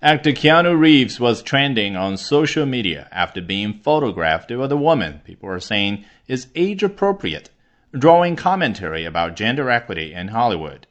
Actor Keanu Reeves was trending on social media after being photographed with a woman people are saying is age appropriate, drawing commentary about gender equity in Hollywood.